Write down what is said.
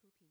出品。